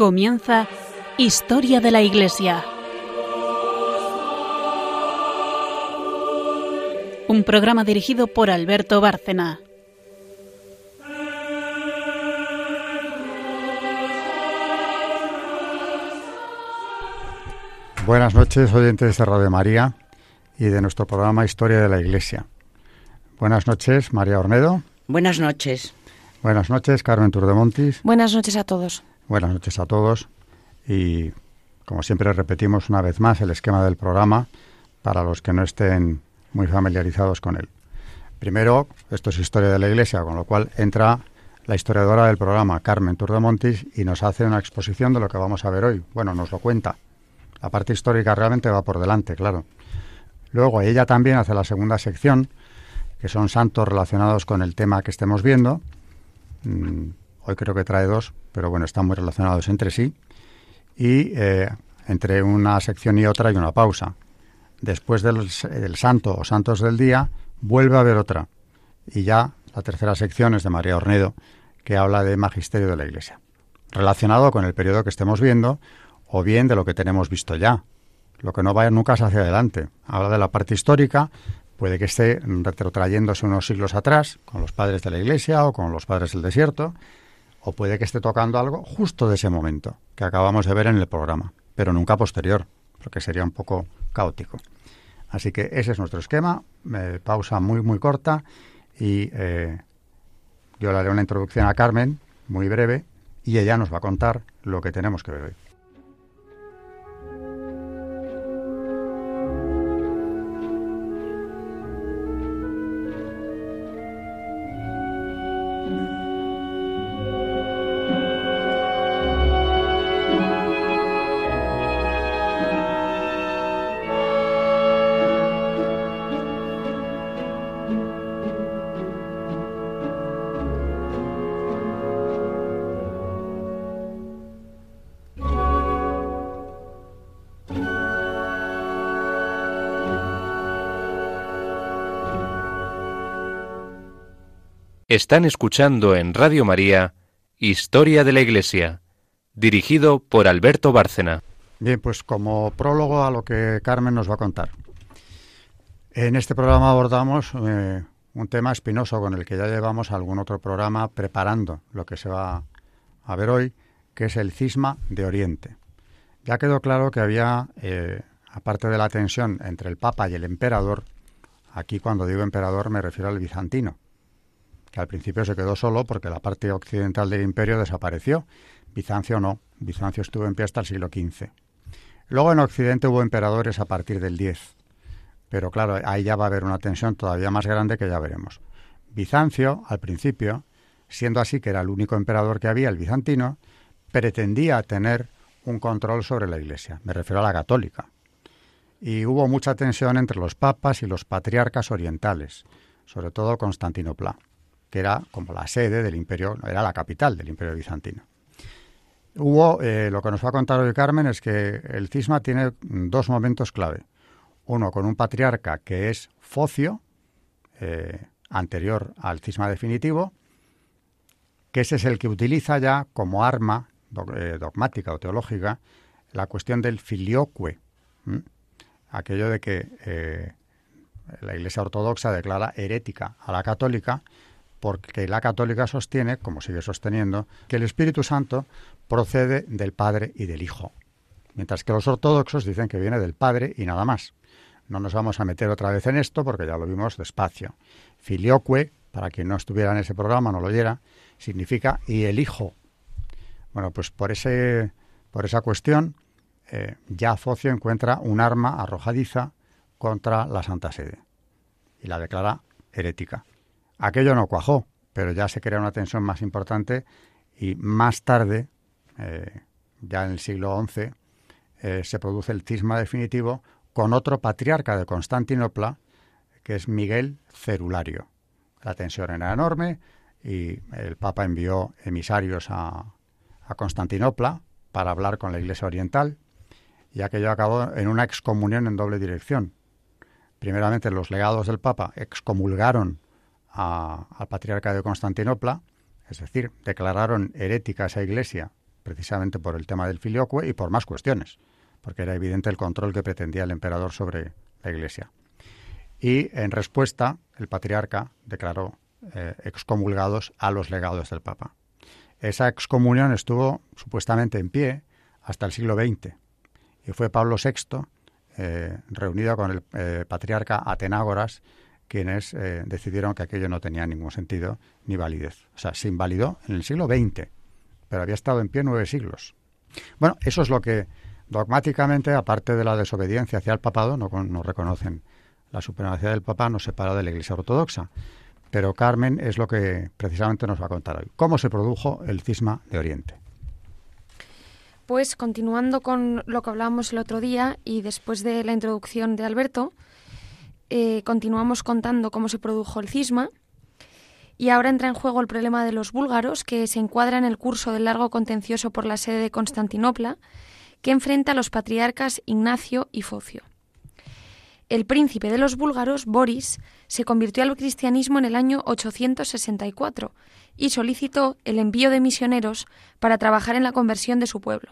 Comienza Historia de la Iglesia. Un programa dirigido por Alberto Bárcena. Buenas noches, oyentes de Radio María y de nuestro programa Historia de la Iglesia. Buenas noches, María Ornedo. Buenas noches. Buenas noches, Carmen Turdemontis. Buenas noches a todos. Buenas noches a todos. Y como siempre repetimos una vez más el esquema del programa para los que no estén muy familiarizados con él. Primero, esto es historia de la Iglesia, con lo cual entra la historiadora del programa, Carmen Turdemontis, y nos hace una exposición de lo que vamos a ver hoy. Bueno, nos lo cuenta. La parte histórica realmente va por delante, claro. Luego ella también hace la segunda sección, que son santos relacionados con el tema que estemos viendo. Mm, hoy creo que trae dos, pero bueno, están muy relacionados entre sí. Y eh, entre una sección y otra hay una pausa. Después del, santo o santos del día, vuelve a haber otra. Y ya la tercera sección es de María Ornedo, que habla de magisterio de la Iglesia, relacionado con el periodo que estemos viendo o bien de lo que tenemos visto ya. Lo que no vaya nunca es hacia adelante. Habla de la parte histórica, puede que esté retrotrayéndose unos siglos atrás, con los padres de la Iglesia o con los padres del desierto, o puede que esté tocando algo justo de ese momento, que acabamos de ver en el programa, pero nunca posterior, porque sería un poco caótico. Así que ese es nuestro esquema, pausa muy, muy corta, y eh, yo le haré una introducción a Carmen, muy breve, y ella nos va a contar lo que tenemos que ver hoy. Están escuchando en Radio María Historia de la Iglesia, dirigido por Alberto Bárcena. Bien, pues como prólogo a lo que Carmen nos va a contar. En este programa abordamos eh, un tema espinoso con el que ya llevamos algún otro programa preparando lo que se va a ver hoy, que es el cisma de Oriente. Ya quedó claro que había, eh, aparte de la tensión entre el Papa y el emperador, aquí cuando digo emperador me refiero al bizantino, que al principio se quedó solo porque la parte occidental del imperio desapareció. Bizancio no, Bizancio estuvo en pie hasta el siglo XV. Luego en Occidente hubo emperadores a partir del X, pero claro, ahí ya va a haber una tensión todavía más grande que ya veremos. Bizancio, al principio, siendo así que era el único emperador que había, el bizantino, pretendía tener un control sobre la Iglesia, me refiero a la católica. Y hubo mucha tensión entre los papas y los patriarcas orientales, sobre todo Constantinopla que era como la sede del imperio, era la capital del imperio bizantino. Hubo, eh, lo que nos va a contar hoy Carmen es que el cisma tiene dos momentos clave. Uno con un patriarca que es Focio, eh, anterior al cisma definitivo, que ese es el que utiliza ya como arma eh, dogmática o teológica la cuestión del filioque, aquello de que la Iglesia Ortodoxa declara herética a la católica porque la católica sostiene, como sigue sosteniendo, que el Espíritu Santo procede del Padre y del Hijo, mientras que los ortodoxos dicen que viene del Padre y nada más. No nos vamos a meter otra vez en esto porque ya lo vimos despacio. Filioque, para quien no estuviera en ese programa, no lo oyera, significa y el Hijo. Bueno, pues por, ese, por esa cuestión, eh, ya Focio encuentra un arma arrojadiza contra la Santa Sede y la declara herética. Aquello no cuajó, pero ya se crea una tensión más importante y más tarde, eh, ya en el siglo XI, eh, se produce el cisma definitivo con otro patriarca de Constantinopla, que es Miguel Cerulario. La tensión era enorme y el Papa envió emisarios a, a Constantinopla para hablar con la Iglesia Oriental y aquello acabó en una excomunión en doble dirección. Primeramente los legados del Papa excomulgaron al patriarca de Constantinopla, es decir, declararon herética esa iglesia precisamente por el tema del filioque y por más cuestiones, porque era evidente el control que pretendía el emperador sobre la Iglesia. Y en respuesta, el patriarca declaró eh, excomulgados a los legados del Papa. Esa excomunión estuvo supuestamente en pie hasta el siglo XX y fue Pablo VI, eh, reunido con el eh, patriarca Atenágoras, quienes decidieron que aquello no tenía ningún sentido ni validez. O sea, se invalidó en el siglo XX, pero había estado en pie nueve siglos. Bueno, eso es lo que dogmáticamente, aparte de la desobediencia hacia el papado, no, no reconocen la supremacía del Papa, nos separa de la Iglesia Ortodoxa. Pero Carmen es lo que precisamente nos va a contar hoy. ¿Cómo se produjo el cisma de Oriente? Pues continuando con lo que hablábamos el otro día y después de la introducción de Alberto, eh, continuamos contando cómo se produjo el cisma. Y ahora entra en juego el problema de los búlgaros, que se encuadra en el curso del largo contencioso por la sede de Constantinopla, que enfrenta a los patriarcas Ignacio y Focio. El príncipe de los búlgaros, Boris, se convirtió al cristianismo en el año 864 y solicitó el envío de misioneros para trabajar en la conversión de su pueblo.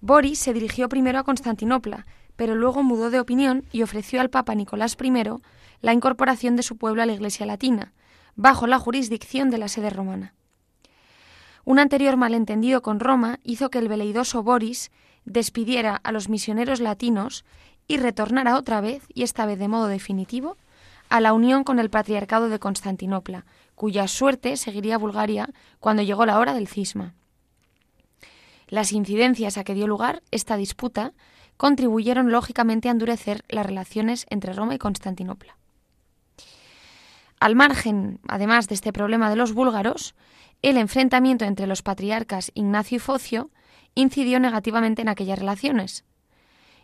Boris se dirigió primero a Constantinopla, pero luego mudó de opinión y ofreció al Papa Nicolás I la incorporación de su pueblo a la Iglesia Latina, bajo la jurisdicción de la sede romana. Un anterior malentendido con Roma hizo que el veleidoso Boris despidiera a los misioneros latinos y retornara otra vez, y esta vez de modo definitivo, a la unión con el Patriarcado de Constantinopla, cuya suerte seguiría Bulgaria cuando llegó la hora del cisma. Las incidencias a que dio lugar esta disputa contribuyeron lógicamente a endurecer las relaciones entre Roma y Constantinopla. Al margen, además de este problema de los búlgaros, el enfrentamiento entre los patriarcas Ignacio y Focio incidió negativamente en aquellas relaciones.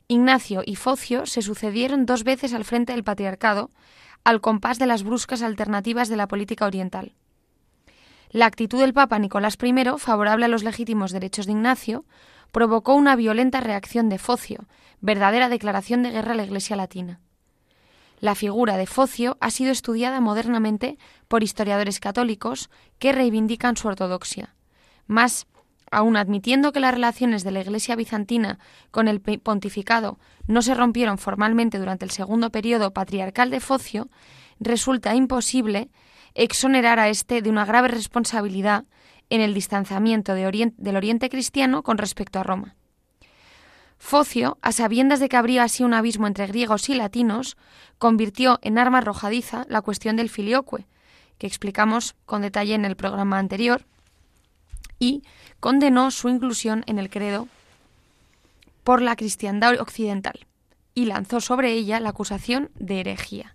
Ignacio y Focio se sucedieron dos veces al frente del patriarcado, al compás de las bruscas alternativas de la política oriental. La actitud del Papa Nicolás I, favorable a los legítimos derechos de Ignacio, provocó una violenta reacción de Focio, verdadera declaración de guerra a la Iglesia latina. La figura de Focio ha sido estudiada modernamente por historiadores católicos que reivindican su ortodoxia. Más Aun admitiendo que las relaciones de la Iglesia bizantina con el pontificado no se rompieron formalmente durante el segundo periodo patriarcal de Focio, resulta imposible exonerar a éste de una grave responsabilidad en el distanciamiento del Oriente cristiano con respecto a Roma. Focio, a sabiendas de que habría así un abismo entre griegos y latinos, convirtió en arma arrojadiza la cuestión del filioque, que explicamos con detalle en el programa anterior, y condenó su inclusión en el credo por la cristiandad occidental y lanzó sobre ella la acusación de herejía.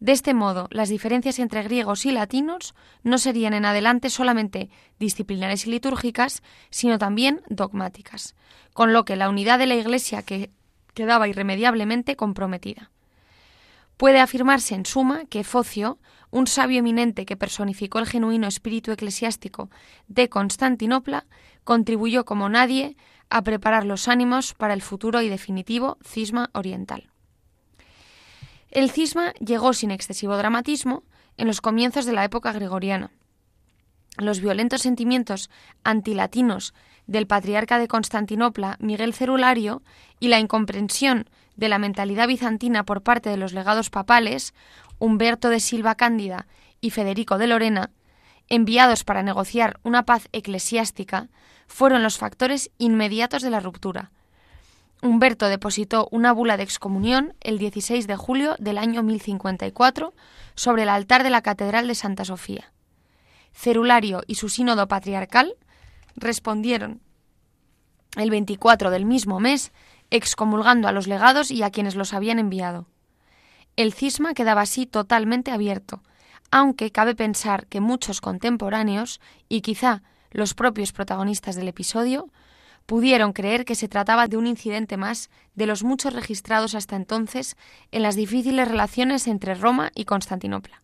De este modo, las diferencias entre griegos y latinos no serían en adelante solamente disciplinares y litúrgicas, sino también dogmáticas, con lo que la unidad de la Iglesia quedaba irremediablemente comprometida. Puede afirmarse, en suma, que Focio un sabio eminente que personificó el genuino espíritu eclesiástico de Constantinopla, contribuyó como nadie a preparar los ánimos para el futuro y definitivo cisma oriental. El cisma llegó sin excesivo dramatismo en los comienzos de la época gregoriana. Los violentos sentimientos antilatinos del patriarca de Constantinopla, Miguel Cerulario, y la incomprensión de la mentalidad bizantina por parte de los legados papales Humberto de Silva Cándida y Federico de Lorena, enviados para negociar una paz eclesiástica, fueron los factores inmediatos de la ruptura. Humberto depositó una bula de excomunión el 16 de julio del año 1054 sobre el altar de la Catedral de Santa Sofía. Cerulario y su sínodo patriarcal respondieron el 24 del mismo mes excomulgando a los legados y a quienes los habían enviado. El cisma quedaba así totalmente abierto, aunque cabe pensar que muchos contemporáneos, y quizá los propios protagonistas del episodio, pudieron creer que se trataba de un incidente más de los muchos registrados hasta entonces en las difíciles relaciones entre Roma y Constantinopla.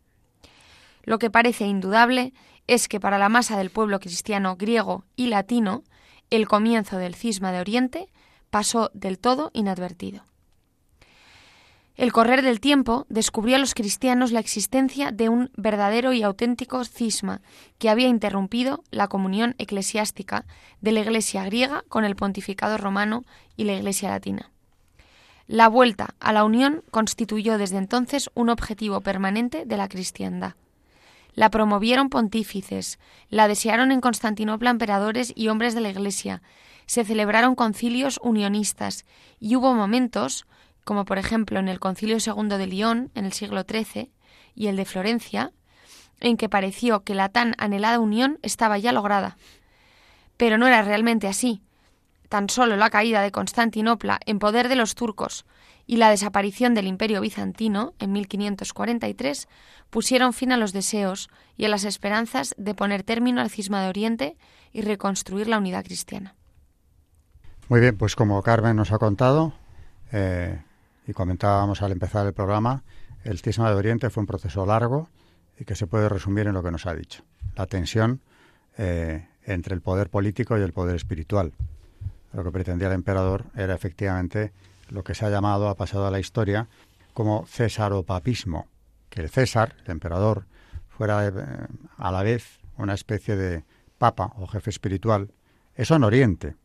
Lo que parece indudable es que para la masa del pueblo cristiano griego y latino, el comienzo del cisma de Oriente pasó del todo inadvertido. El correr del tiempo descubrió a los cristianos la existencia de un verdadero y auténtico cisma que había interrumpido la comunión eclesiástica de la Iglesia griega con el pontificado romano y la Iglesia latina. La vuelta a la unión constituyó desde entonces un objetivo permanente de la cristiandad. La promovieron pontífices, la desearon en Constantinopla emperadores y hombres de la Iglesia, se celebraron concilios unionistas y hubo momentos como por ejemplo en el Concilio II de Lyon en el siglo XIII y el de Florencia, en que pareció que la tan anhelada unión estaba ya lograda. Pero no era realmente así. Tan solo la caída de Constantinopla en poder de los turcos y la desaparición del Imperio bizantino en 1543 pusieron fin a los deseos y a las esperanzas de poner término al cisma de Oriente y reconstruir la unidad cristiana. Muy bien, pues como Carmen nos ha contado, eh, y comentábamos al empezar el programa, el cisma de Oriente fue un proceso largo y que se puede resumir en lo que nos ha dicho. La tensión eh, entre el poder político y el poder espiritual. Lo que pretendía el emperador era efectivamente lo que se ha llamado, ha pasado a la historia, como cesaropapismo, que el César, el emperador, fuera eh, a la vez una especie de papa o jefe espiritual. Eso en Oriente,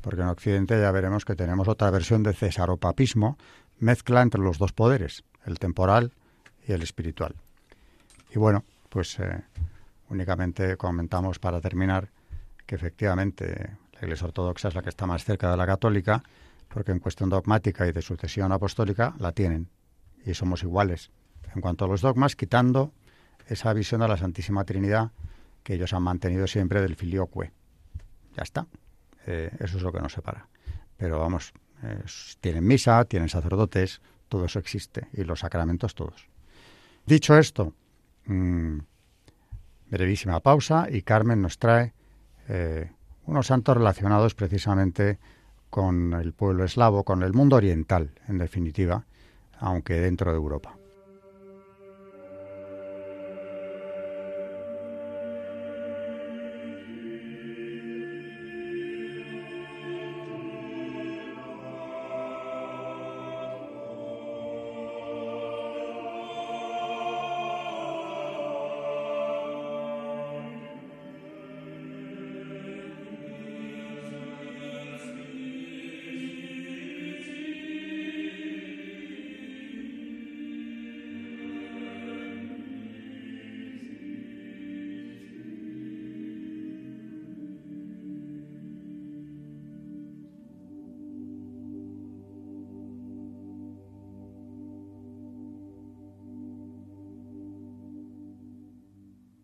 porque en Occidente ya veremos que tenemos otra versión de cesaropapismo, mezcla entre los dos poderes, el temporal y el espiritual. Y bueno, pues eh, únicamente comentamos para terminar que efectivamente la Iglesia Ortodoxa es la que está más cerca de la católica, porque en cuestión dogmática y de sucesión apostólica la tienen, y somos iguales en cuanto a los dogmas, quitando esa visión de la Santísima Trinidad que ellos han mantenido siempre del filioque. Ya está. Eh, eso es lo que nos separa. Pero vamos, tienen misa, tienen sacerdotes, todo eso existe, y los sacramentos todos. Dicho esto, mm, brevísima pausa y Carmen nos trae eh, unos santos relacionados precisamente con el pueblo eslavo, con el mundo oriental, en definitiva, aunque dentro de Europa.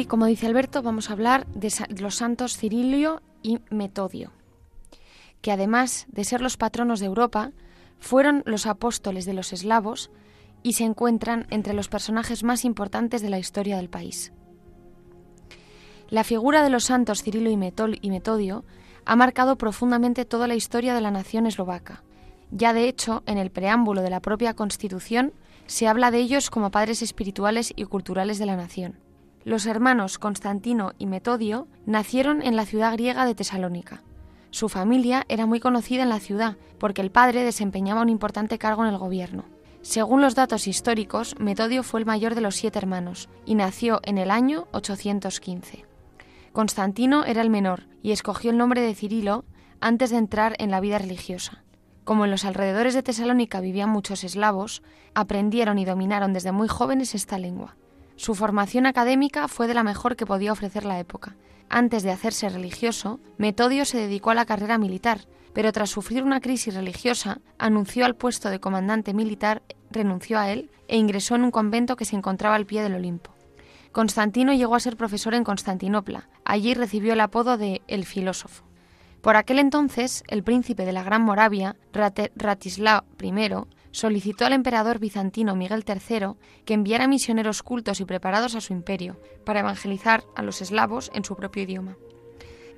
Hoy, como dice Alberto, vamos a hablar de los santos Cirilio y Metodio, que además de ser los patronos de Europa, fueron los apóstoles de los eslavos y se encuentran entre los personajes más importantes de la historia del país. La figura de los santos Cirilo y Metodio ha marcado profundamente toda la historia de la nación eslovaca. Ya de hecho, en el preámbulo de la propia Constitución se habla de ellos como padres espirituales y culturales de la nación. Los hermanos Constantino y Metodio nacieron en la ciudad griega de Tesalónica. Su familia era muy conocida en la ciudad porque el padre desempeñaba un importante cargo en el gobierno. Según los datos históricos, Metodio fue el mayor de los siete hermanos y nació en el año 815. Constantino era el menor y escogió el nombre de Cirilo antes de entrar en la vida religiosa. Como en los alrededores de Tesalónica vivían muchos eslavos, aprendieron y dominaron desde muy jóvenes esta lengua. Su formación académica fue de la mejor que podía ofrecer la época. Antes de hacerse religioso, Metodio se dedicó a la carrera militar, pero tras sufrir una crisis religiosa, anunció al puesto de comandante militar, renunció a él e ingresó en un convento que se encontraba al pie del Olimpo. Constantino llegó a ser profesor en Constantinopla. Allí recibió el apodo de El filósofo. Por aquel entonces, el príncipe de la Gran Moravia, Ratislao I, solicitó al emperador bizantino Miguel III que enviara misioneros cultos y preparados a su imperio para evangelizar a los eslavos en su propio idioma.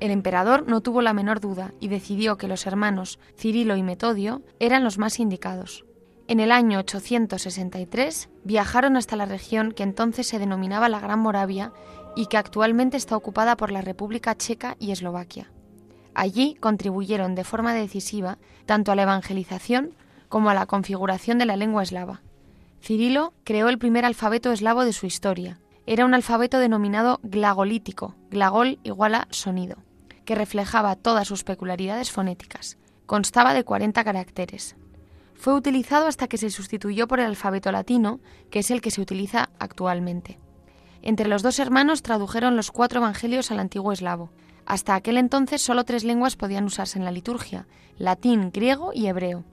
El emperador no tuvo la menor duda y decidió que los hermanos Cirilo y Metodio eran los más indicados. En el año 863 viajaron hasta la región que entonces se denominaba la Gran Moravia y que actualmente está ocupada por la República Checa y Eslovaquia. Allí contribuyeron de forma decisiva tanto a la evangelización como a la configuración de la lengua eslava. Cirilo creó el primer alfabeto eslavo de su historia. Era un alfabeto denominado glagolítico, glagol igual a sonido, que reflejaba todas sus peculiaridades fonéticas. Constaba de 40 caracteres. Fue utilizado hasta que se sustituyó por el alfabeto latino, que es el que se utiliza actualmente. Entre los dos hermanos tradujeron los cuatro evangelios al antiguo eslavo. Hasta aquel entonces solo tres lenguas podían usarse en la liturgia, latín, griego y hebreo.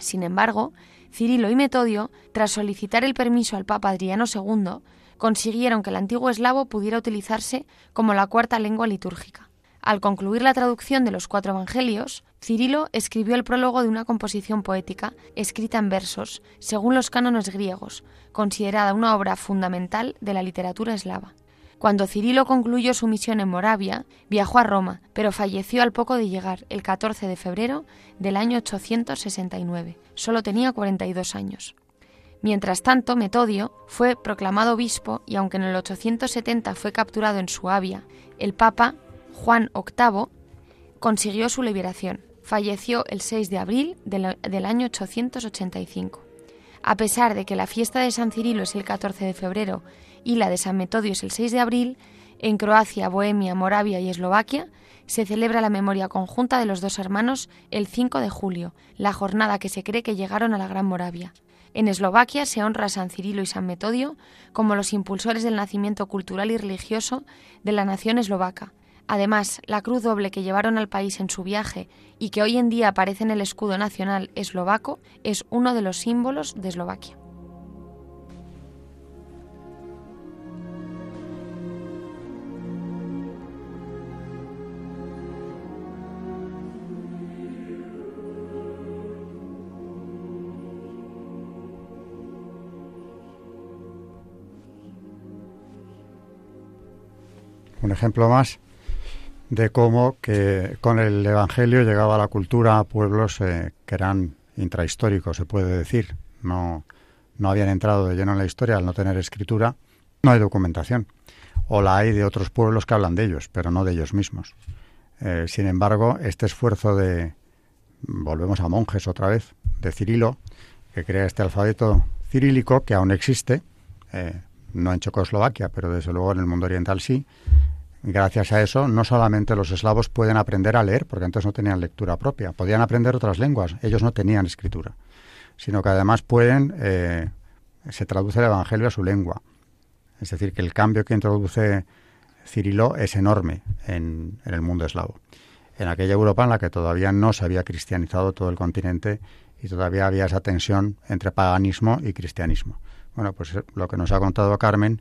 Sin embargo, Cirilo y Metodio, tras solicitar el permiso al Papa Adriano II, consiguieron que el antiguo eslavo pudiera utilizarse como la cuarta lengua litúrgica. Al concluir la traducción de los cuatro evangelios, Cirilo escribió el prólogo de una composición poética escrita en versos, según los cánones griegos, considerada una obra fundamental de la literatura eslava. Cuando Cirilo concluyó su misión en Moravia, viajó a Roma, pero falleció al poco de llegar, el 14 de febrero del año 869. Solo tenía 42 años. Mientras tanto, Metodio fue proclamado obispo y aunque en el 870 fue capturado en Suabia, el Papa Juan VIII consiguió su liberación. Falleció el 6 de abril del, año 885. A pesar de que la fiesta de San Cirilo es el 14 de febrero y la de San Metodio es el 6 de abril, en Croacia, Bohemia, Moravia y Eslovaquia se celebra la memoria conjunta de los dos hermanos el 5 de julio, la jornada que se cree que llegaron a la Gran Moravia. En Eslovaquia se honra a San Cirilo y San Metodio como los impulsores del nacimiento cultural y religioso de la nación eslovaca, Además, la cruz doble que llevaron al país en su viaje y que hoy en día aparece en el escudo nacional eslovaco es uno de los símbolos de Eslovaquia. Un ejemplo más de cómo que con el Evangelio llegaba la cultura a pueblos eh, que eran intrahistóricos, se puede decir. No, no habían entrado de lleno en la historia al no tener escritura. No hay documentación. O la hay de otros pueblos que hablan de ellos, pero no de ellos mismos. Eh, sin embargo, este esfuerzo de, volvemos a monjes otra vez, de Cirilo, que crea este alfabeto cirílico que aún existe, eh, no en Checoslovaquia, pero desde luego en el mundo oriental sí, Gracias a eso, no solamente los eslavos pueden aprender a leer, porque antes no tenían lectura propia, podían aprender otras lenguas, ellos no tenían escritura, sino que además pueden, eh, se traduce el Evangelio a su lengua. Es decir, que el cambio que introduce Cirilo es enorme en, en el mundo eslavo. En aquella Europa en la que todavía no se había cristianizado todo el continente y todavía había esa tensión entre paganismo y cristianismo. Bueno, pues eh, lo que nos ha contado Carmen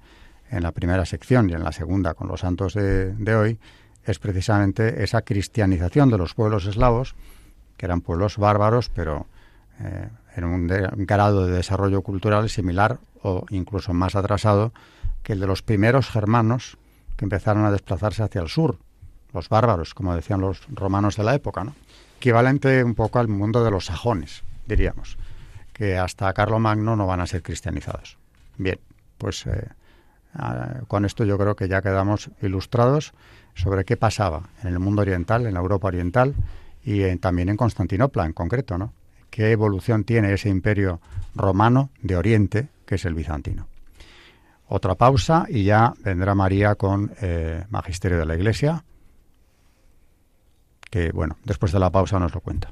en la primera sección y en la segunda con los santos de, hoy es precisamente esa cristianización de los pueblos eslavos, que eran pueblos bárbaros, pero eh, en un, grado de desarrollo cultural similar o incluso más atrasado que el de los primeros germanos que empezaron a desplazarse hacia el sur, los bárbaros, como decían los romanos de la época, ¿no? equivalente un poco al mundo de los sajones, diríamos, que hasta Carlomagno no van a ser cristianizados. Bien, pues eh, Ah, con esto yo creo que ya quedamos ilustrados sobre qué pasaba en el mundo oriental, en la Europa oriental y también en Constantinopla en concreto, ¿no? ¿Qué evolución tiene ese imperio romano de Oriente, que es el bizantino? Otra pausa y ya vendrá María con eh, Magisterio de la Iglesia, que bueno, después de la pausa nos lo cuenta.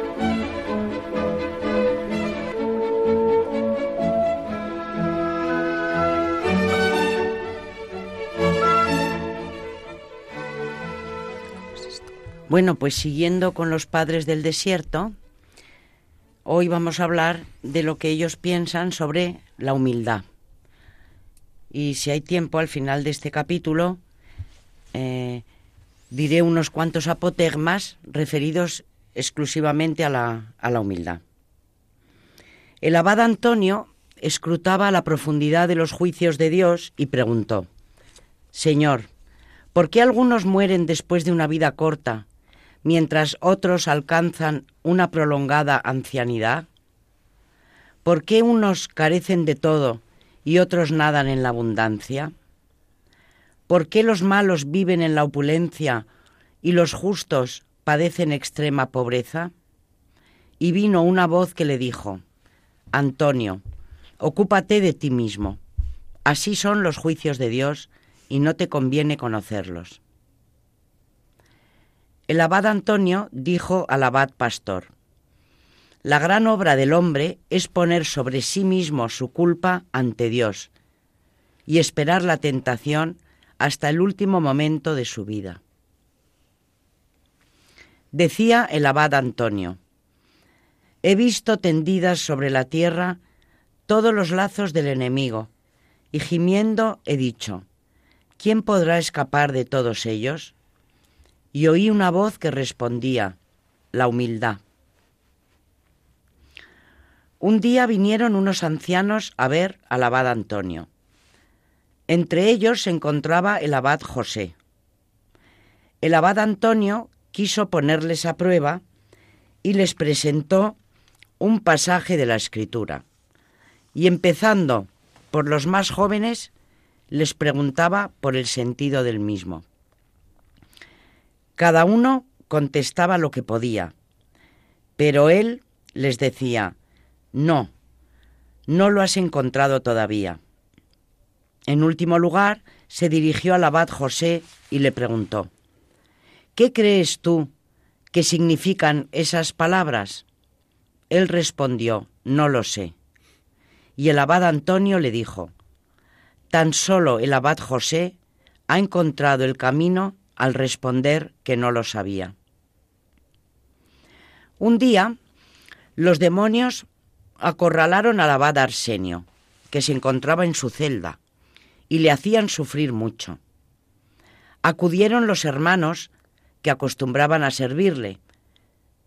Bueno, pues siguiendo con los padres del desierto, hoy vamos a hablar de lo que ellos piensan sobre la humildad. Y si hay tiempo al final de este capítulo, eh, diré unos cuantos apotegmas referidos exclusivamente a la, a la humildad. El abad Antonio escrutaba la profundidad de los juicios de Dios y preguntó, Señor, ¿por qué algunos mueren después de una vida corta mientras otros alcanzan una prolongada ancianidad? ¿Por qué unos carecen de todo y otros nadan en la abundancia? ¿Por qué los malos viven en la opulencia y los justos padecen extrema pobreza? Y vino una voz que le dijo, Antonio, ocúpate de ti mismo. Así son los juicios de Dios y no te conviene conocerlos. El abad Antonio dijo al abad pastor, La gran obra del hombre es poner sobre sí mismo su culpa ante Dios y esperar la tentación hasta el último momento de su vida. Decía el abad Antonio, He visto tendidas sobre la tierra todos los lazos del enemigo, y gimiendo he dicho, ¿quién podrá escapar de todos ellos? Y oí una voz que respondía, la humildad. Un día vinieron unos ancianos a ver al abad Antonio. Entre ellos se encontraba el abad José. El abad Antonio quiso ponerles a prueba y les presentó un pasaje de la escritura. Y empezando por los más jóvenes, les preguntaba por el sentido del mismo. Cada uno contestaba lo que podía, pero él les decía, no, no lo has encontrado todavía. En último lugar, se dirigió al abad José y le preguntó, ¿qué crees tú que significan esas palabras? Él respondió, no lo sé. Y el abad Antonio le dijo, tan solo el abad José ha encontrado el camino al responder que no lo sabía. Un día, los demonios acorralaron al abad Arsenio, que se encontraba en su celda, y le hacían sufrir mucho. Acudieron los hermanos que acostumbraban a servirle,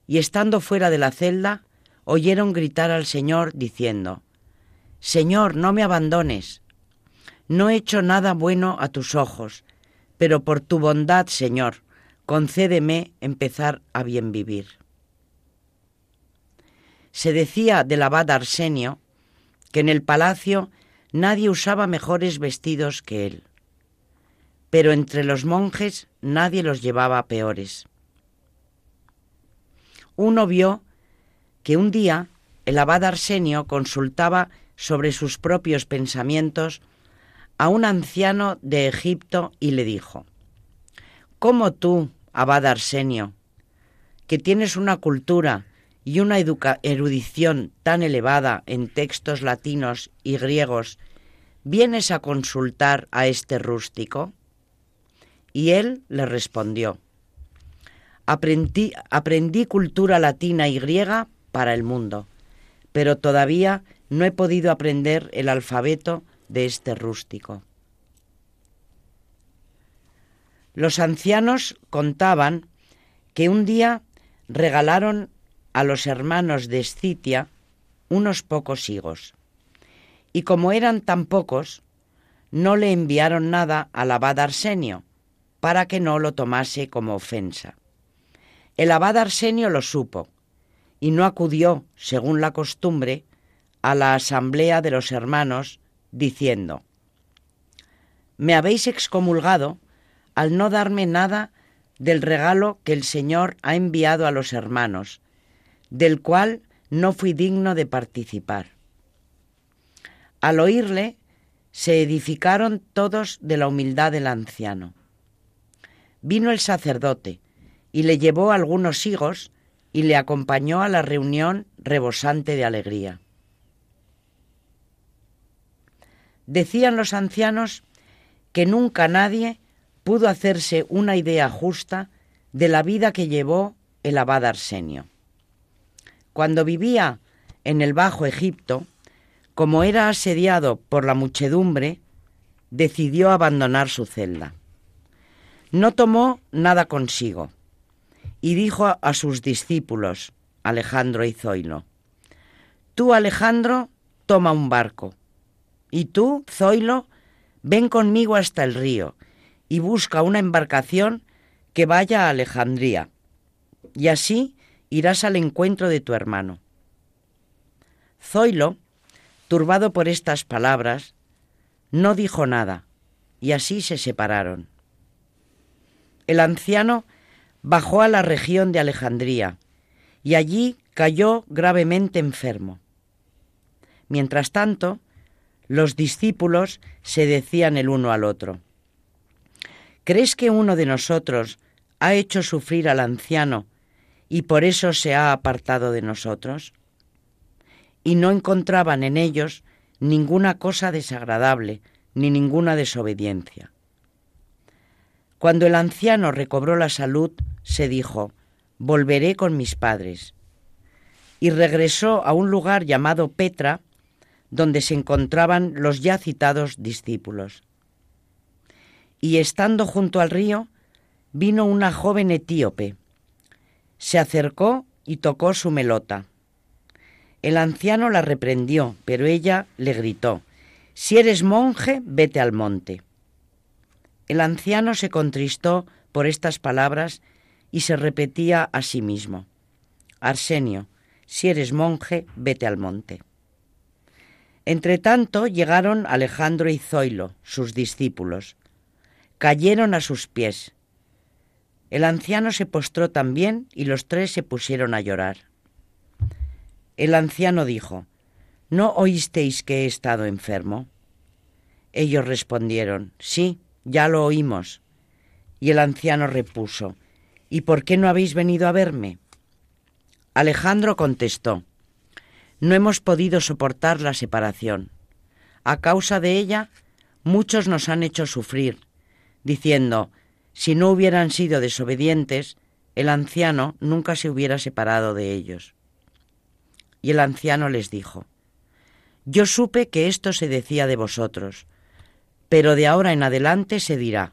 y estando fuera de la celda, oyeron gritar al Señor diciendo, Señor, no me abandones, no he hecho nada bueno a tus ojos, pero por tu bondad, Señor, concédeme empezar a bien vivir. Se decía del abad Arsenio que en el palacio nadie usaba mejores vestidos que él, pero entre los monjes nadie los llevaba peores. Uno vio que un día el abad Arsenio consultaba sobre sus propios pensamientos a un anciano de Egipto y le dijo, ¿Cómo tú, abad Arsenio, que tienes una cultura y una erudición tan elevada en textos latinos y griegos, vienes a consultar a este rústico? Y él le respondió, aprendí, aprendí cultura latina y griega para el mundo, pero todavía no he podido aprender el alfabeto de este rústico. Los ancianos contaban que un día regalaron a los hermanos de Escitia unos pocos higos, y como eran tan pocos, no le enviaron nada al abad Arsenio, para que no lo tomase como ofensa. El abad Arsenio lo supo, y no acudió, según la costumbre, a la asamblea de los hermanos diciendo, me habéis excomulgado al no darme nada del regalo que el Señor ha enviado a los hermanos, del cual no fui digno de participar. Al oírle, se edificaron todos de la humildad del anciano. Vino el sacerdote y le llevó algunos higos y le acompañó a la reunión rebosante de alegría. Decían los ancianos que nunca nadie pudo hacerse una idea justa de la vida que llevó el abad Arsenio. Cuando vivía en el Bajo Egipto, como era asediado por la muchedumbre, decidió abandonar su celda. No tomó nada consigo y dijo a sus discípulos, Alejandro y Zoilo, Tú, Alejandro, toma un barco, y tú, Zoilo, ven conmigo hasta el río y busca una embarcación que vaya a Alejandría, y así irás al encuentro de tu hermano. Zoilo, turbado por estas palabras, no dijo nada, y así se separaron. El anciano bajó a la región de Alejandría, y allí cayó gravemente enfermo. Mientras tanto, los discípulos se decían el uno al otro, ¿crees que uno de nosotros ha hecho sufrir al anciano y por eso se ha apartado de nosotros? Y no encontraban en ellos ninguna cosa desagradable ni ninguna desobediencia. Cuando el anciano recobró la salud, se dijo, volveré con mis padres. Y regresó a un lugar llamado Petra, donde se encontraban los ya citados discípulos. Y estando junto al río, vino una joven etíope. Se acercó y tocó su melota. El anciano la reprendió, pero ella le gritó, Si eres monje, vete al monte. El anciano se contristó por estas palabras y se repetía a sí mismo, Arsenio, si eres monje, vete al monte. Entretanto llegaron Alejandro y Zoilo, sus discípulos. Cayeron a sus pies. El anciano se postró también y los tres se pusieron a llorar. El anciano dijo, ¿No oísteis que he estado enfermo? Ellos respondieron, Sí, ya lo oímos. Y el anciano repuso, ¿Y por qué no habéis venido a verme? Alejandro contestó, no hemos podido soportar la separación. A causa de ella, muchos nos han hecho sufrir, diciendo, si no hubieran sido desobedientes, el anciano nunca se hubiera separado de ellos. Y el anciano les dijo, Yo supe que esto se decía de vosotros, pero de ahora en adelante se dirá,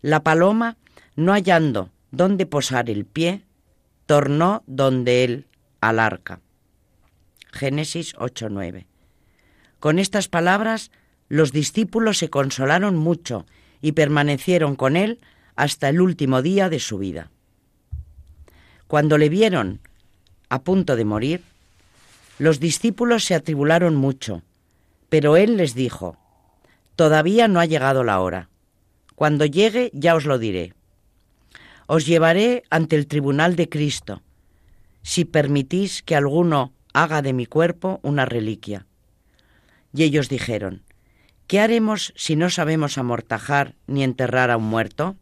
La paloma, no hallando dónde posar el pie, tornó donde él al arca. Génesis 8:9. Con estas palabras los discípulos se consolaron mucho y permanecieron con él hasta el último día de su vida. Cuando le vieron a punto de morir, los discípulos se atribularon mucho, pero él les dijo, Todavía no ha llegado la hora. Cuando llegue ya os lo diré. Os llevaré ante el tribunal de Cristo, si permitís que alguno haga de mi cuerpo una reliquia. Y ellos dijeron, ¿qué haremos si no sabemos amortajar ni enterrar a un muerto?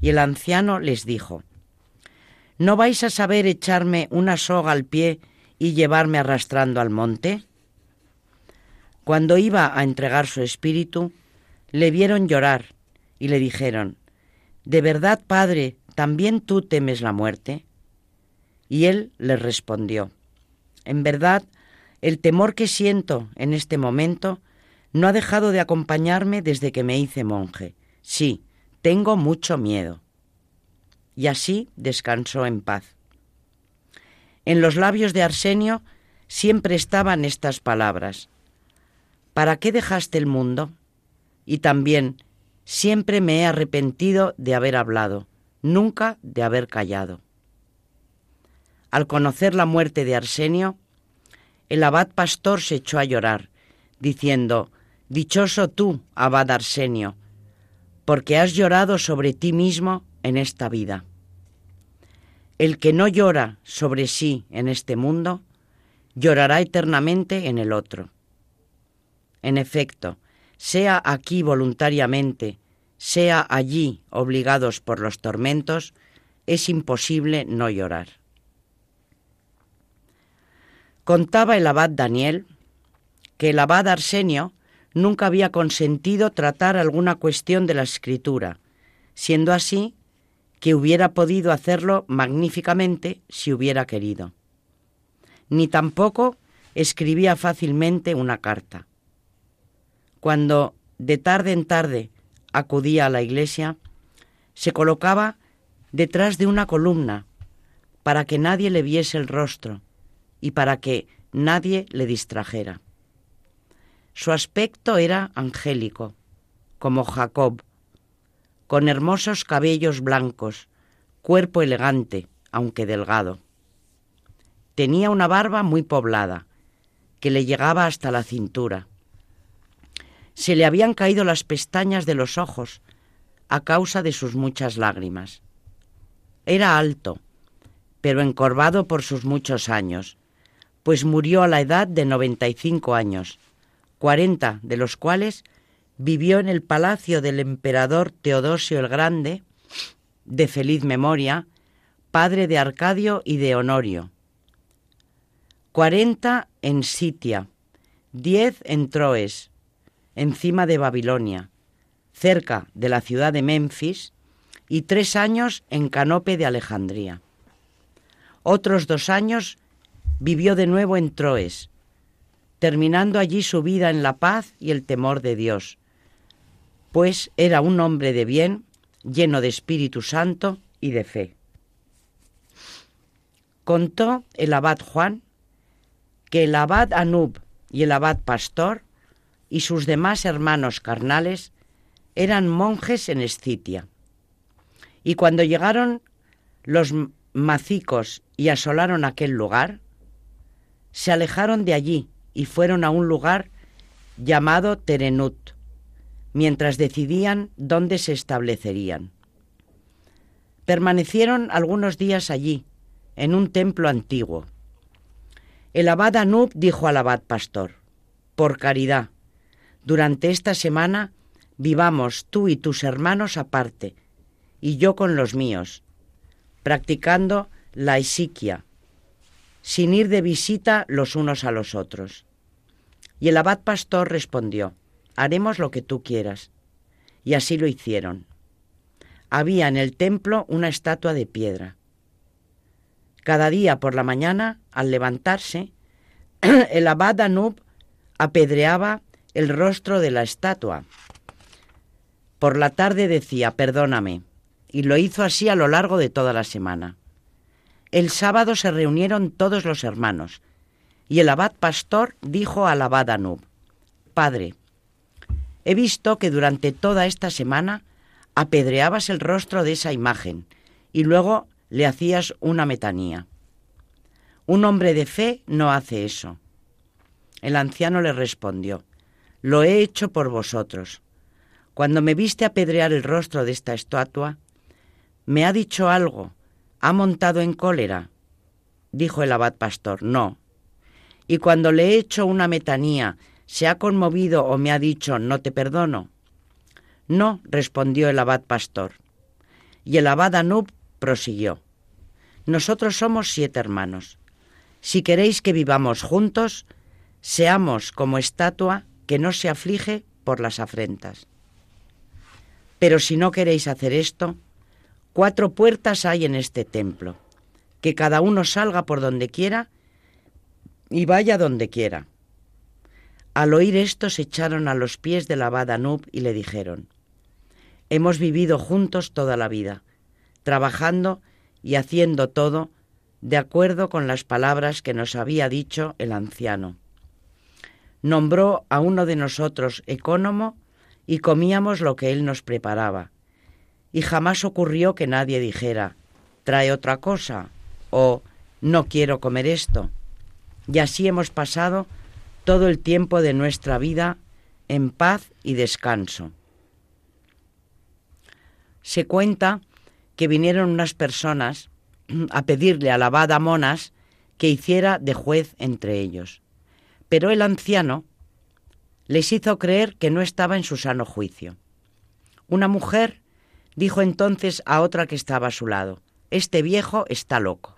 Y el anciano les dijo, ¿no vais a saber echarme una soga al pie y llevarme arrastrando al monte? Cuando iba a entregar su espíritu, le vieron llorar y le dijeron, ¿De verdad, Padre, también tú temes la muerte? Y él les respondió, en verdad, el temor que siento en este momento no ha dejado de acompañarme desde que me hice monje. Sí, tengo mucho miedo. Y así descansó en paz. En los labios de Arsenio siempre estaban estas palabras. ¿Para qué dejaste el mundo? Y también, siempre me he arrepentido de haber hablado, nunca de haber callado. Al conocer la muerte de Arsenio, el abad pastor se echó a llorar, diciendo, Dichoso tú, abad Arsenio, porque has llorado sobre ti mismo en esta vida. El que no llora sobre sí en este mundo, llorará eternamente en el otro. En efecto, sea aquí voluntariamente, sea allí obligados por los tormentos, es imposible no llorar. Contaba el abad Daniel que el abad Arsenio nunca había consentido tratar alguna cuestión de la escritura, siendo así que hubiera podido hacerlo magníficamente si hubiera querido. Ni tampoco escribía fácilmente una carta. Cuando de tarde en tarde acudía a la iglesia, se colocaba detrás de una columna para que nadie le viese el rostro y para que nadie le distrajera. Su aspecto era angélico, como Jacob, con hermosos cabellos blancos, cuerpo elegante, aunque delgado. Tenía una barba muy poblada, que le llegaba hasta la cintura. Se le habían caído las pestañas de los ojos a causa de sus muchas lágrimas. Era alto, pero encorvado por sus muchos años, pues murió a la edad de 95 años, cuarenta de los cuales vivió en el palacio del emperador Teodosio el Grande, de feliz memoria, padre de Arcadio y de Honorio. Cuarenta en Sitia, diez en Troes, encima de Babilonia, cerca de la ciudad de Memphis, y tres años en Canope de Alejandría. Otros dos años vivió de nuevo en Troes, terminando allí su vida en la paz y el temor de Dios, pues era un hombre de bien, lleno de Espíritu Santo y de fe. Contó el abad Juan que el abad Anub y el abad Pastor y sus demás hermanos carnales eran monjes en Escitia. Y cuando llegaron los macicos y asolaron aquel lugar, se alejaron de allí y fueron a un lugar llamado Terenut, mientras decidían dónde se establecerían. Permanecieron algunos días allí, en un templo antiguo. El abad Anub dijo al abad pastor, por caridad, durante esta semana vivamos tú y tus hermanos aparte, y yo con los míos, practicando la isiquia, sin ir de visita los unos a los otros. Y el abad pastor respondió, haremos lo que tú quieras. Y así lo hicieron. Había en el templo una estatua de piedra. Cada día por la mañana, al levantarse, el abad Anub apedreaba el rostro de la estatua. Por la tarde decía, perdóname, y lo hizo así a lo largo de toda la semana. El sábado se reunieron todos los hermanos, y el abad pastor dijo al abad Anub, Padre, he visto que durante toda esta semana apedreabas el rostro de esa imagen y luego le hacías una metanía. Un hombre de fe no hace eso. El anciano le respondió, Lo he hecho por vosotros. Cuando me viste apedrear el rostro de esta estatua, me ha dicho algo ¿Ha montado en cólera? Dijo el abad pastor, no. Y cuando le he hecho una metanía, ¿se ha conmovido o me ha dicho, no te perdono? No, respondió el abad pastor. Y el abad Anub prosiguió, nosotros somos siete hermanos. Si queréis que vivamos juntos, seamos como estatua que no se aflige por las afrentas. Pero si no queréis hacer esto, Cuatro puertas hay en este templo, que cada uno salga por donde quiera y vaya donde quiera. Al oír esto se echaron a los pies del abad Anub y le dijeron, Hemos vivido juntos toda la vida, trabajando y haciendo todo de acuerdo con las palabras que nos había dicho el anciano. Nombró a uno de nosotros ecónomo y comíamos lo que él nos preparaba y jamás ocurrió que nadie dijera, trae otra cosa o no quiero comer esto. Y así hemos pasado todo el tiempo de nuestra vida en paz y descanso. Se cuenta que vinieron unas personas a pedirle al abad Amonas que hiciera de juez entre ellos. Pero el anciano les hizo creer que no estaba en su sano juicio. Una mujer dijo entonces a otra que estaba a su lado, Este viejo está loco.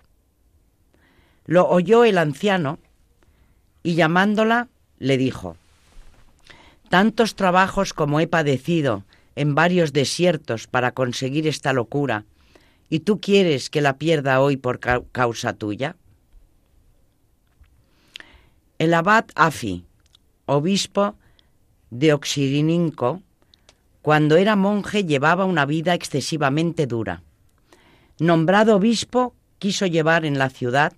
Lo oyó el anciano y llamándola le dijo, Tantos trabajos como he padecido en varios desiertos para conseguir esta locura, ¿y tú quieres que la pierda hoy por causa tuya? El abad Afi, obispo de Oxirininco, cuando era monje llevaba una vida excesivamente dura. Nombrado obispo, quiso llevar en la ciudad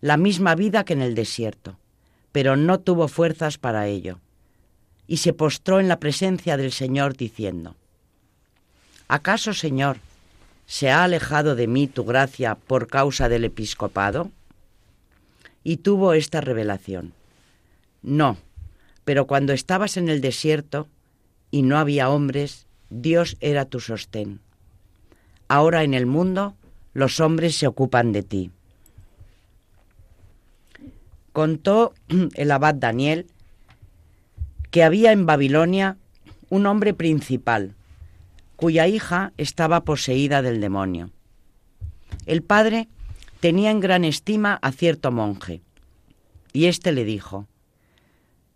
la misma vida que en el desierto, pero no tuvo fuerzas para ello, y se postró en la presencia del Señor diciendo, ¿Acaso, Señor, se ha alejado de mí tu gracia por causa del episcopado? Y tuvo esta revelación. No, pero cuando estabas en el desierto y no había hombres, Dios era tu sostén. Ahora en el mundo los hombres se ocupan de ti. Contó el abad Daniel que había en Babilonia un hombre principal, cuya hija estaba poseída del demonio. El padre tenía en gran estima a cierto monje, y éste le dijo,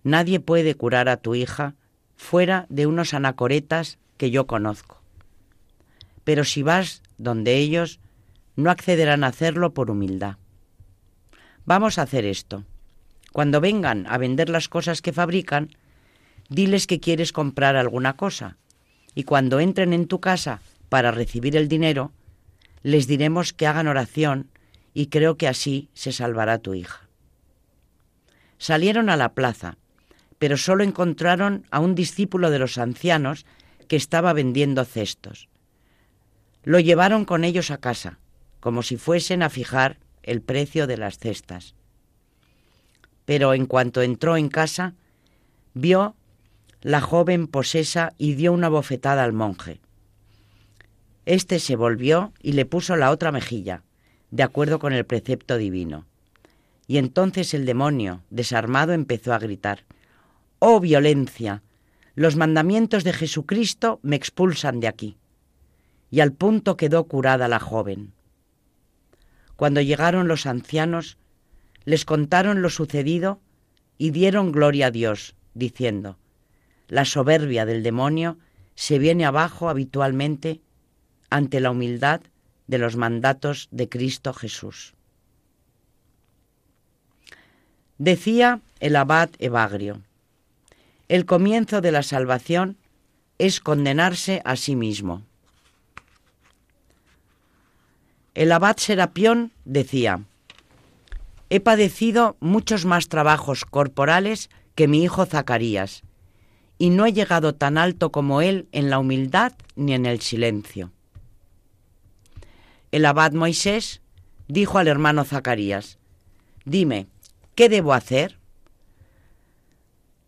Nadie puede curar a tu hija fuera de unos anacoretas que yo conozco. Pero si vas donde ellos, no accederán a hacerlo por humildad. Vamos a hacer esto. Cuando vengan a vender las cosas que fabrican, diles que quieres comprar alguna cosa, y cuando entren en tu casa para recibir el dinero, les diremos que hagan oración y creo que así se salvará tu hija. Salieron a la plaza pero solo encontraron a un discípulo de los ancianos que estaba vendiendo cestos. Lo llevaron con ellos a casa, como si fuesen a fijar el precio de las cestas. Pero en cuanto entró en casa, vio la joven posesa y dio una bofetada al monje. Este se volvió y le puso la otra mejilla, de acuerdo con el precepto divino. Y entonces el demonio, desarmado, empezó a gritar, Oh violencia, los mandamientos de Jesucristo me expulsan de aquí. Y al punto quedó curada la joven. Cuando llegaron los ancianos, les contaron lo sucedido y dieron gloria a Dios, diciendo, la soberbia del demonio se viene abajo habitualmente ante la humildad de los mandatos de Cristo Jesús. Decía el abad Evagrio, el comienzo de la salvación es condenarse a sí mismo. El abad Serapión decía, He padecido muchos más trabajos corporales que mi hijo Zacarías, y no he llegado tan alto como él en la humildad ni en el silencio. El abad Moisés dijo al hermano Zacarías, Dime, ¿qué debo hacer?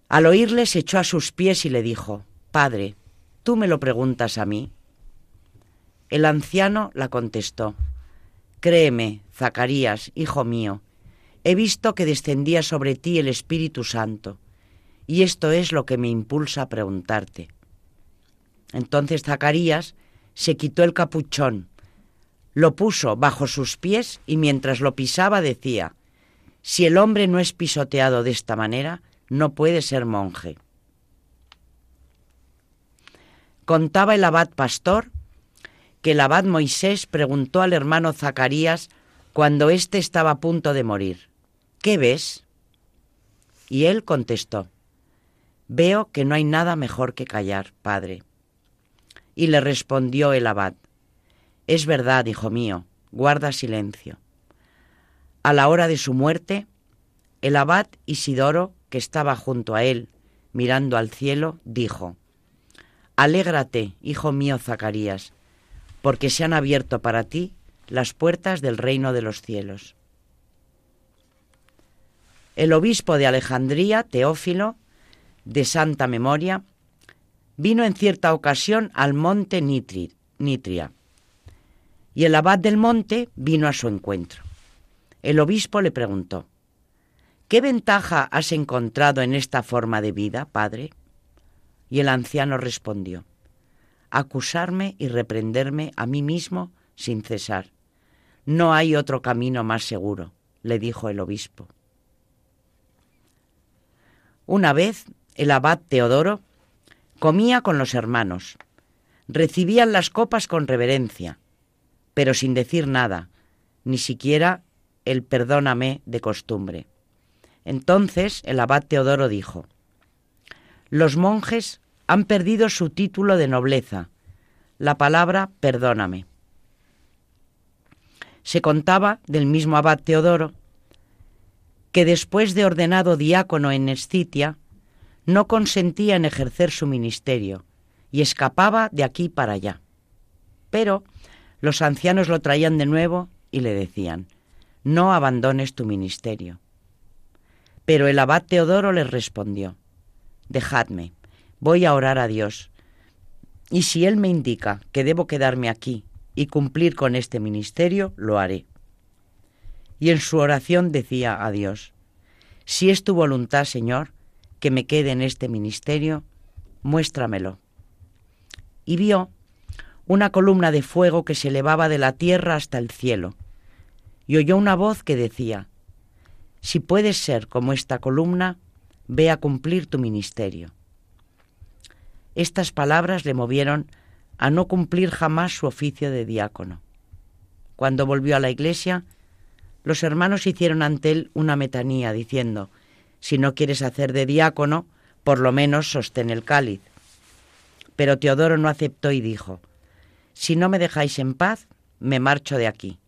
Al oírle se echó a sus pies y le dijo, Padre, ¿tú me lo preguntas a mí? El anciano la contestó, Créeme, Zacarías, hijo mío, he visto que descendía sobre ti el Espíritu Santo, y esto es lo que me impulsa a preguntarte. Entonces Zacarías se quitó el capuchón, lo puso bajo sus pies y mientras lo pisaba decía, Si el hombre no es pisoteado de esta manera, no puede ser monje. Contaba el abad pastor que el abad Moisés preguntó al hermano Zacarías cuando éste estaba a punto de morir, ¿qué ves? Y él contestó, veo que no hay nada mejor que callar, padre. Y le respondió el abad, es verdad, hijo mío, guarda silencio. A la hora de su muerte, el abad Isidoro que estaba junto a él, mirando al cielo, dijo, Alégrate, hijo mío Zacarías, porque se han abierto para ti las puertas del reino de los cielos. El obispo de Alejandría, Teófilo, de santa memoria, vino en cierta ocasión al monte Nitria, y el abad del monte vino a su encuentro. El obispo le preguntó, ¿Qué ventaja has encontrado en esta forma de vida, padre? Y el anciano respondió, acusarme y reprenderme a mí mismo sin cesar. No hay otro camino más seguro, le dijo el obispo. Una vez el abad Teodoro comía con los hermanos. Recibían las copas con reverencia, pero sin decir nada, ni siquiera el perdóname de costumbre. Entonces el abad Teodoro dijo, Los monjes han perdido su título de nobleza, la palabra perdóname. Se contaba del mismo abad Teodoro que después de ordenado diácono en Escitia, no consentía en ejercer su ministerio y escapaba de aquí para allá. Pero los ancianos lo traían de nuevo y le decían, no abandones tu ministerio. Pero el abad Teodoro les respondió, dejadme, voy a orar a Dios, y si Él me indica que debo quedarme aquí y cumplir con este ministerio, lo haré. Y en su oración decía a Dios, si es tu voluntad, Señor, que me quede en este ministerio, muéstramelo. Y vio una columna de fuego que se elevaba de la tierra hasta el cielo, y oyó una voz que decía, Si puedes ser como esta columna, ve a cumplir tu ministerio. Estas palabras le movieron a no cumplir jamás su oficio de diácono. Cuando volvió a la iglesia, los hermanos hicieron ante él una metanía, diciendo, si no quieres hacer de diácono, por lo menos sostén el cáliz. Pero Teodoro no aceptó y dijo, si no me dejáis en paz, me marcho de aquí.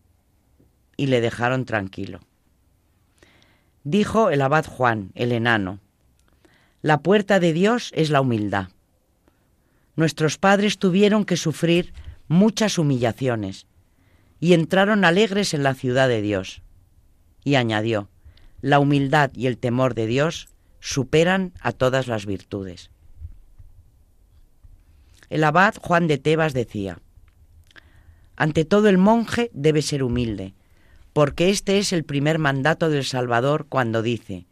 Y le dejaron tranquilo. Dijo el abad Juan, el enano, la puerta de Dios es la humildad. Nuestros padres tuvieron que sufrir muchas humillaciones y entraron alegres en la ciudad de Dios. Y añadió, la humildad y el temor de Dios superan a todas las virtudes. El abad Juan de Tebas decía, ante todo el monje debe ser humilde, porque este es el primer mandato del Salvador cuando dice,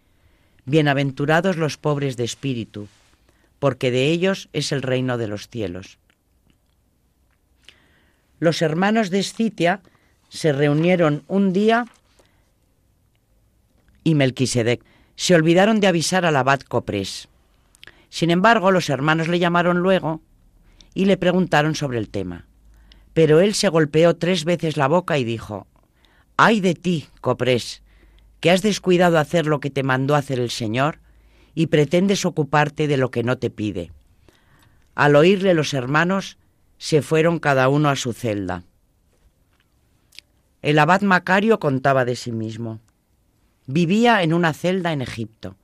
Bienaventurados los pobres de espíritu, porque de ellos es el reino de los cielos. Los hermanos de Escitia se reunieron un día y Melquisedec. Se olvidaron de avisar al abad Coprés. Sin embargo, los hermanos le llamaron luego y le preguntaron sobre el tema. Pero él se golpeó tres veces la boca y dijo, ¡Ay de ti, Coprés, que has descuidado hacer lo que te mandó hacer el Señor y pretendes ocuparte de lo que no te pide. Al oírle los hermanos, se fueron cada uno a su celda. El abad Macario contaba de sí mismo. Vivía en una celda en Egipto,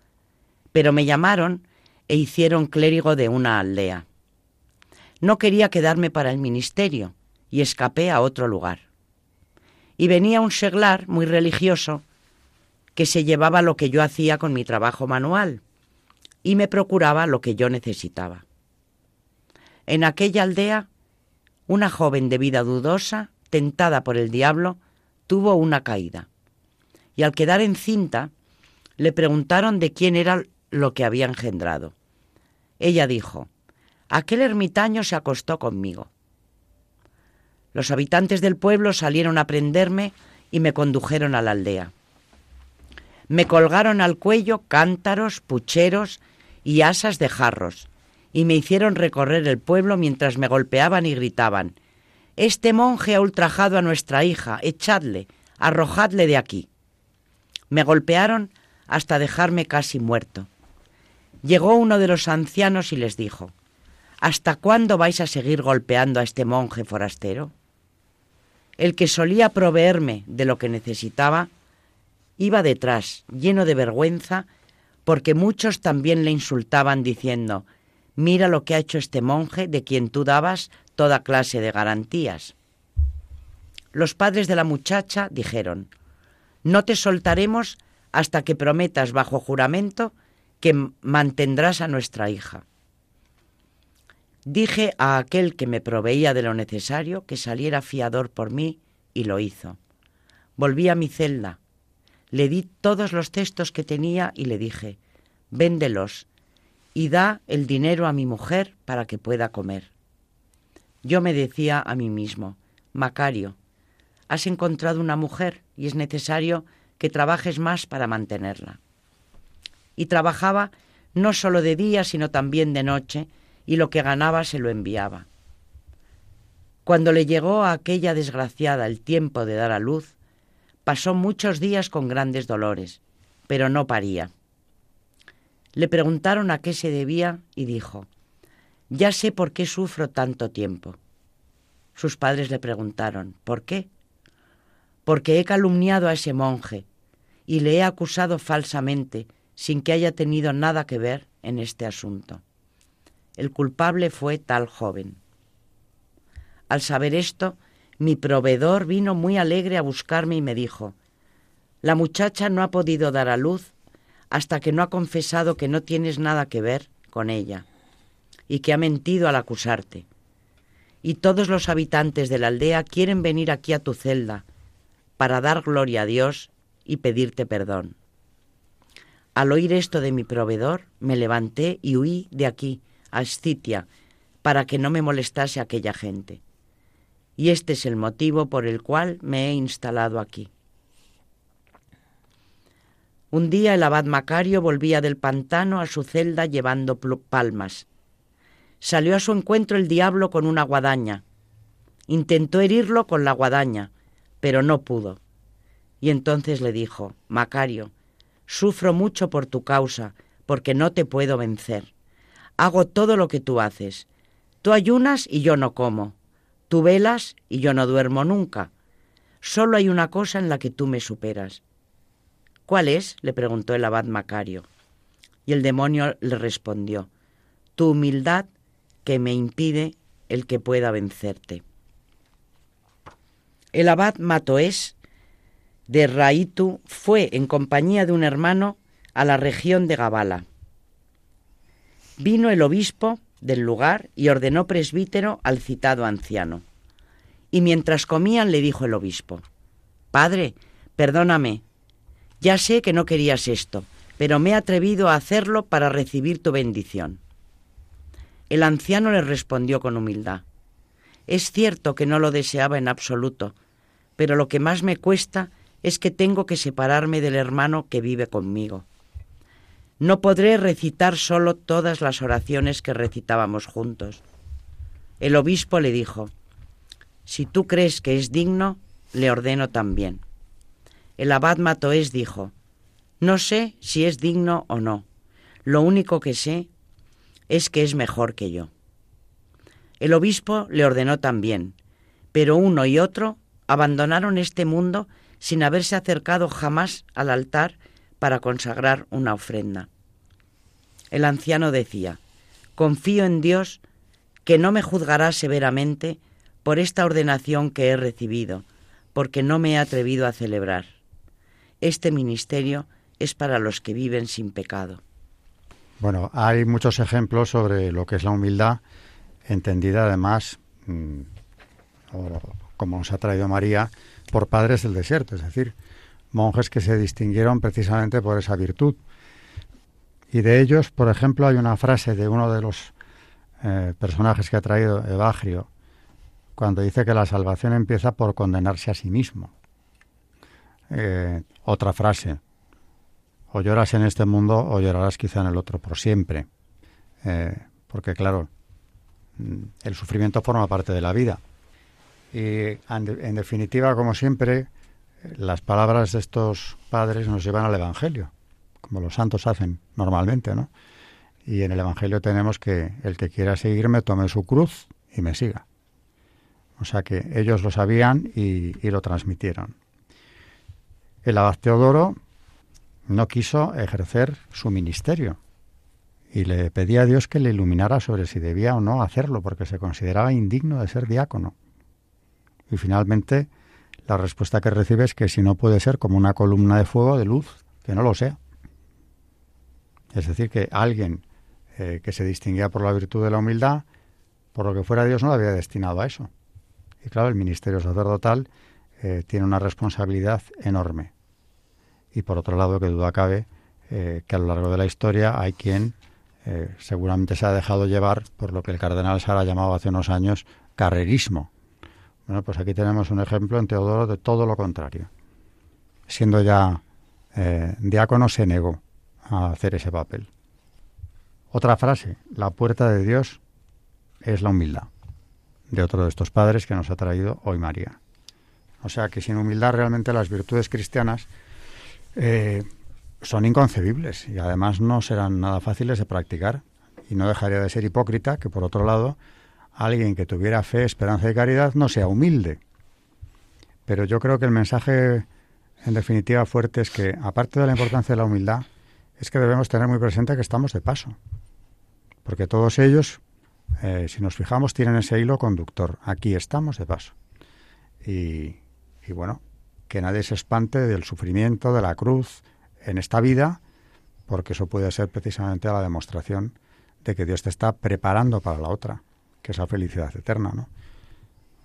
pero me llamaron e hicieron clérigo de una aldea. No quería quedarme para el ministerio y escapé a otro lugar. Y venía un seglar muy religioso que se llevaba lo que yo hacía con mi trabajo manual y me procuraba lo que yo necesitaba. En aquella aldea, una joven de vida dudosa, tentada por el diablo, tuvo una caída y al quedar encinta le preguntaron de quién era lo que había engendrado. Ella dijo, aquel ermitaño se acostó conmigo. Los habitantes del pueblo salieron a prenderme y me condujeron a la aldea. Me colgaron al cuello cántaros, pucheros y asas de jarros, y me hicieron recorrer el pueblo mientras me golpeaban y gritaban, Este monje ha ultrajado a nuestra hija, echadle, arrojadle de aquí. Me golpearon hasta dejarme casi muerto. Llegó uno de los ancianos y les dijo, ¿Hasta cuándo vais a seguir golpeando a este monje forastero? El que solía proveerme de lo que necesitaba iba detrás, lleno de vergüenza, porque muchos también le insultaban diciendo, mira lo que ha hecho este monje de quien tú dabas toda clase de garantías. Los padres de la muchacha dijeron, no te soltaremos hasta que prometas bajo juramento que mantendrás a nuestra hija. Dije a aquel que me proveía de lo necesario que saliera fiador por mí y lo hizo. Volví a mi celda, le di todos los cestos que tenía y le dije, véndelos y da el dinero a mi mujer para que pueda comer. Yo me decía a mí mismo, Macario, has encontrado una mujer y es necesario que trabajes más para mantenerla. Y trabajaba no solo de día, sino también de noche, y lo que ganaba se lo enviaba. Cuando le llegó a aquella desgraciada el tiempo de dar a luz, pasó muchos días con grandes dolores, pero no paría. Le preguntaron a qué se debía y dijo, ya sé por qué sufro tanto tiempo. Sus padres le preguntaron, ¿por qué? Porque he calumniado a ese monje y le he acusado falsamente sin que haya tenido nada que ver en este asunto. El culpable fue tal joven. Al saber esto, mi proveedor vino muy alegre a buscarme y me dijo, la muchacha no ha podido dar a luz hasta que no ha confesado que no tienes nada que ver con ella y que ha mentido al acusarte. Y todos los habitantes de la aldea quieren venir aquí a tu celda para dar gloria a Dios y pedirte perdón. Al oír esto de mi proveedor, me levanté y huí de aquí, a Escitia, para que no me molestase aquella gente. Y este es el motivo por el cual me he instalado aquí. Un día el abad Macario volvía del pantano a su celda llevando palmas. Salió a su encuentro el diablo con una guadaña. Intentó herirlo con la guadaña, pero no pudo. Y entonces le dijo, Macario, sufro mucho por tu causa, porque no te puedo vencer. Hago todo lo que tú haces. Tú ayunas y yo no como. Tú velas y yo no duermo nunca. Solo hay una cosa en la que tú me superas. ¿Cuál es? le preguntó el abad Macario. Y el demonio le respondió, tu humildad que me impide el que pueda vencerte. El abad Matoés de Raitu fue en compañía de un hermano a la región de Gabala. Vino el obispo del lugar y ordenó presbítero al citado anciano. Y mientras comían le dijo el obispo, Padre, perdóname, ya sé que no querías esto, pero me he atrevido a hacerlo para recibir tu bendición. El anciano le respondió con humildad, Es cierto que no lo deseaba en absoluto, pero lo que más me cuesta es que tengo que separarme del hermano que vive conmigo. No podré recitar solo todas las oraciones que recitábamos juntos. El obispo le dijo, Si tú crees que es digno, le ordeno también. El abad Matoés dijo, No sé si es digno o no. Lo único que sé es que es mejor que yo. El obispo le ordenó también, pero uno y otro abandonaron este mundo sin haberse acercado jamás al altar para consagrar una ofrenda. El anciano decía, confío en Dios que no me juzgará severamente por esta ordenación que he recibido, porque no me he atrevido a celebrar. Este ministerio es para los que viven sin pecado. Bueno, hay muchos ejemplos sobre lo que es la humildad, entendida además, mm, como nos ha traído María, por padres del desierto, es decir, monjes que se distinguieron precisamente por esa virtud. Y de ellos, por ejemplo, hay una frase de uno de los eh, personajes que ha traído Evagrio, cuando dice que la salvación empieza por condenarse a sí mismo. Eh, otra frase, o lloras en este mundo o llorarás quizá en el otro por siempre. Eh, porque claro, mm, el sufrimiento forma parte de la vida. Y en definitiva, como siempre, las palabras de estos padres nos llevan al Evangelio, como los santos hacen normalmente, ¿no? Y en el Evangelio tenemos que el que quiera seguirme tome su cruz y me siga. O sea que ellos lo sabían y, lo transmitieron. El abad Teodoro no quiso ejercer su ministerio y le pedía a Dios que le iluminara sobre si debía o no hacerlo, porque se consideraba indigno de ser diácono. Y finalmente la respuesta que recibe es que si no puede ser como una columna de fuego, de luz, que no lo sea. Es decir, que alguien eh, que se distinguía por la virtud de la humildad, por lo que fuera Dios no lo había destinado a eso. Y claro, el ministerio sacerdotal eh, tiene una responsabilidad enorme. Y por otro lado, que duda cabe eh, que a lo largo de la historia hay quien seguramente se ha dejado llevar por lo que el cardenal Sara llamaba hace unos años carrerismo. Bueno, pues aquí tenemos un ejemplo en Teodoro de todo lo contrario. Siendo ya diácono, se negó a hacer ese papel. Otra frase, la puerta de Dios es la humildad, de otro de estos padres que nos ha traído hoy María. O sea que sin humildad realmente las virtudes cristianas eh, son inconcebibles y además no serán nada fáciles de practicar. Y no dejaría de ser hipócrita que, por otro lado, alguien que tuviera fe, esperanza y caridad no sea humilde. Pero yo creo que el mensaje, en definitiva, fuerte es que, aparte de la importancia de la humildad, es que debemos tener muy presente que estamos de paso porque todos ellos, eh, si nos fijamos, tienen ese hilo conductor. Aquí estamos de paso. Y, y bueno, que nadie se espante del sufrimiento, de la cruz en esta vida, porque eso puede ser precisamente la demostración de que Dios te está preparando para la otra, que es la felicidad eterna, ¿no?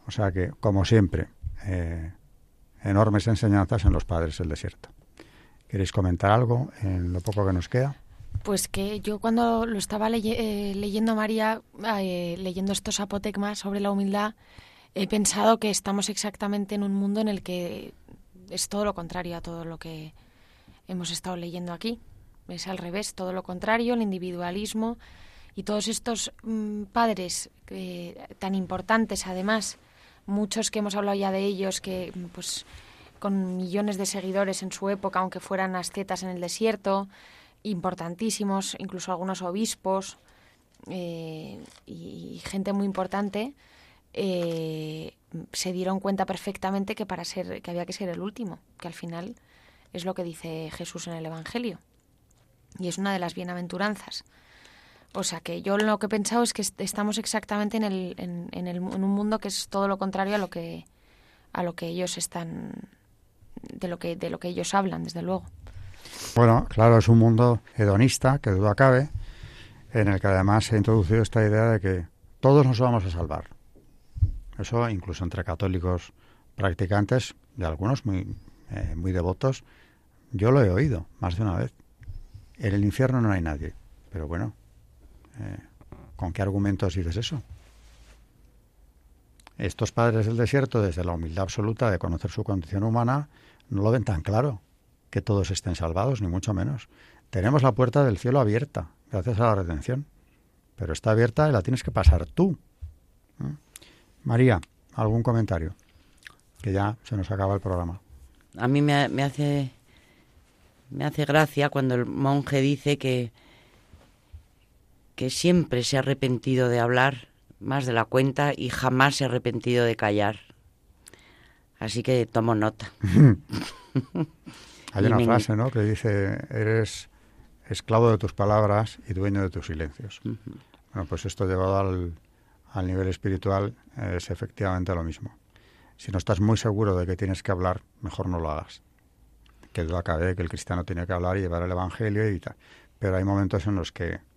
O sea que, como siempre, eh, enormes enseñanzas en los padres del desierto. ¿Queréis comentar algo en lo poco que nos queda? Pues que yo cuando lo estaba eh, leyendo María, eh, leyendo estos apotegmas sobre la humildad, he pensado que estamos exactamente en un mundo en el que es todo lo contrario a todo lo que hemos estado leyendo aquí. Es al revés, todo lo contrario, el individualismo y todos estos mm, padres eh, tan importantes, además, muchos que hemos hablado ya de ellos, que pues con millones de seguidores en su época, aunque fueran ascetas en el desierto, importantísimos, incluso algunos obispos eh, y gente muy importante, eh, se dieron cuenta perfectamente que para ser, que había que ser el último, que al final es lo que dice Jesús en el Evangelio. Y es una de las bienaventuranzas. O sea que yo lo que he pensado es que estamos exactamente en, el, en, en, el, en un mundo que es todo lo contrario a lo que a lo que ellos están de lo que de lo que ellos hablan, desde luego. Bueno, claro, es un mundo hedonista, que duda cabe, en el que además se ha introducido esta idea de que todos nos vamos a salvar. Eso incluso entre católicos practicantes, de algunos muy, eh, muy devotos, yo lo he oído más de una vez. En el infierno no hay nadie. Pero bueno, eh, ¿con qué argumentos dices eso? Estos padres del desierto, desde la humildad absoluta de conocer su condición humana, no lo ven tan claro que todos estén salvados, ni mucho menos. Tenemos la puerta del cielo abierta, gracias a la redención. Pero está abierta y la tienes que pasar tú. ¿Mm? María, ¿algún comentario? Que ya se nos acaba el programa. A mí me hace me hace gracia cuando el monje dice que que siempre se ha arrepentido de hablar más de la cuenta y jamás se ha arrepentido de callar. Así que tomo nota. Hay una frase, ¿no? Que dice, eres esclavo de tus palabras y dueño de tus silencios. Bueno, pues esto llevado al, al nivel espiritual es efectivamente lo mismo. Si no estás muy seguro de que tienes que hablar, mejor no lo hagas. Que duda cabe que el cristiano tiene que hablar y llevar el evangelio y tal. Pero hay momentos en los que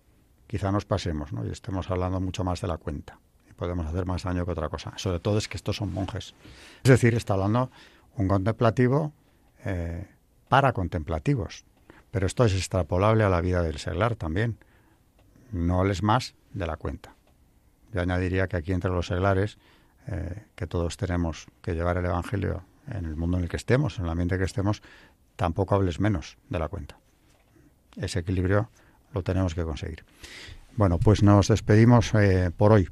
quizá nos pasemos, ¿no? Y estemos hablando mucho más de la cuenta. Y podemos hacer más daño que otra cosa. Sobre todo es que estos son monjes. Es decir, está hablando un contemplativo eh, para contemplativos. Pero esto es extrapolable a la vida del seglar también. No les más de la cuenta. Yo añadiría que aquí entre los seglares, eh, que todos tenemos que llevar el Evangelio en el mundo en el que estemos, en el ambiente que estemos, tampoco hables menos de la cuenta. Ese equilibrio lo tenemos que conseguir. Bueno, pues nos despedimos eh, por hoy.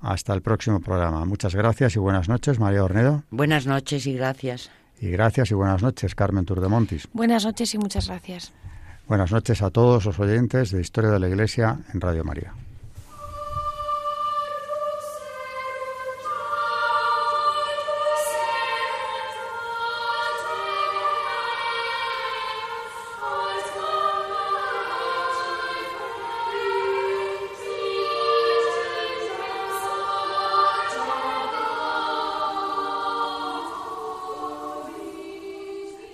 Hasta el próximo programa. Muchas gracias y buenas noches, María Ornedo. Buenas noches y gracias. Y gracias y buenas noches, Carmen Turdemontis. Buenas noches y muchas gracias. Buenas noches a todos los oyentes de Historia de la Iglesia en Radio María.